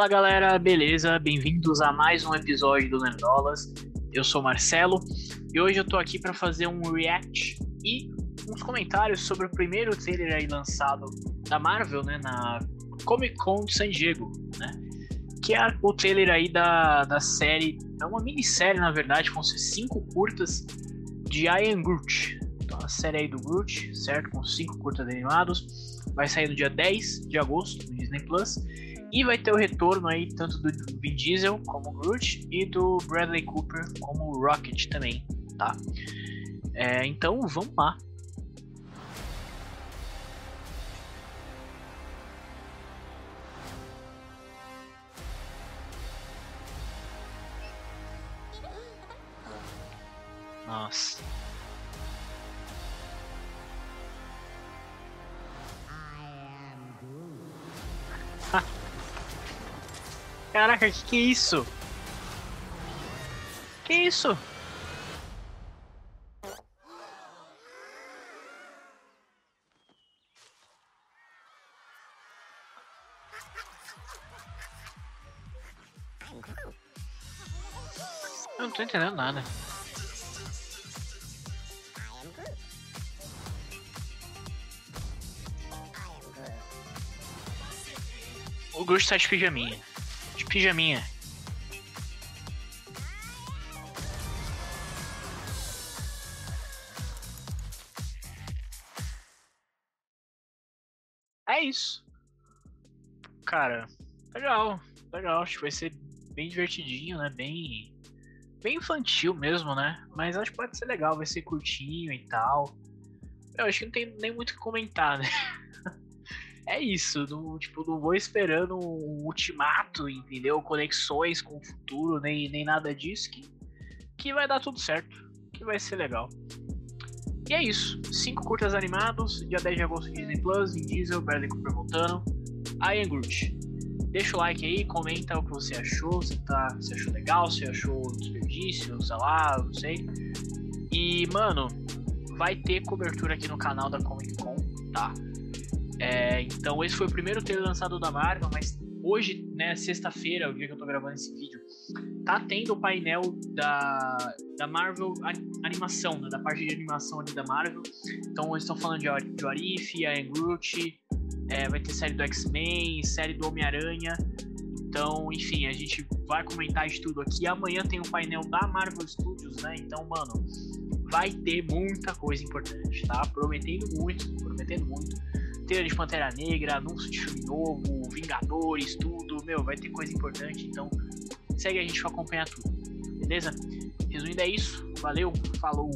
Fala galera, beleza? Bem-vindos a mais um episódio do Nerdolas. Eu sou Marcelo e hoje eu tô aqui para fazer um react e uns comentários sobre o primeiro trailer aí lançado da Marvel, né, na Comic Con de San Diego, né? Que é o trailer aí da, da série, é uma minissérie na verdade, ser cinco curtas de I Am Groot. Então a série aí do Groot, certo? Com cinco curtas animados. Vai sair no dia 10 de agosto no Disney Plus. E vai ter o retorno aí tanto do Vin Diesel como Groot e do Bradley Cooper como Rocket também, tá? É, então vamos lá. Nossa. Caraca, que que é isso? Que isso? Eu não tô entendendo nada. O Groot tá de pijaminha. Pijaminha. É isso. Cara, legal. Legal. Acho que vai ser bem divertidinho, né? Bem. Bem infantil mesmo, né? Mas acho que pode ser legal, vai ser curtinho e tal. Eu acho que não tem nem muito o que comentar, né? é isso, não, tipo, não vou esperando um ultimato, entendeu? Conexões com o futuro, nem, nem nada disso, que, que vai dar tudo certo, que vai ser legal. E é isso, cinco curtas animados, dia 10 de agosto Disney Plus, Vin Diesel, Bradley Cooper voltando, I am Groot. Deixa o like aí, comenta o que você achou, se, tá, se achou legal, se achou desperdício, sei lá, não sei. E, mano, vai ter cobertura aqui no canal da Comic Con, tá? É, então esse foi o primeiro trailer lançado da Marvel, mas hoje, né, sexta-feira, o dia que eu tô gravando esse vídeo, tá tendo o painel da, da Marvel animação, né, da parte de animação ali da Marvel. Então eles estão falando de, de Arif, Iron Groot, é, vai ter série do X-Men, série do Homem-Aranha. Então, enfim, a gente vai comentar de tudo aqui. Amanhã tem o um painel da Marvel Studios, né? Então, mano, vai ter muita coisa importante, tá? Prometendo muito, prometendo muito trailer de Pantera Negra, anúncio de filme novo, Vingadores, tudo. Meu, vai ter coisa importante, então segue a gente pra acompanhar tudo. Beleza? Resumindo é isso. Valeu, falou!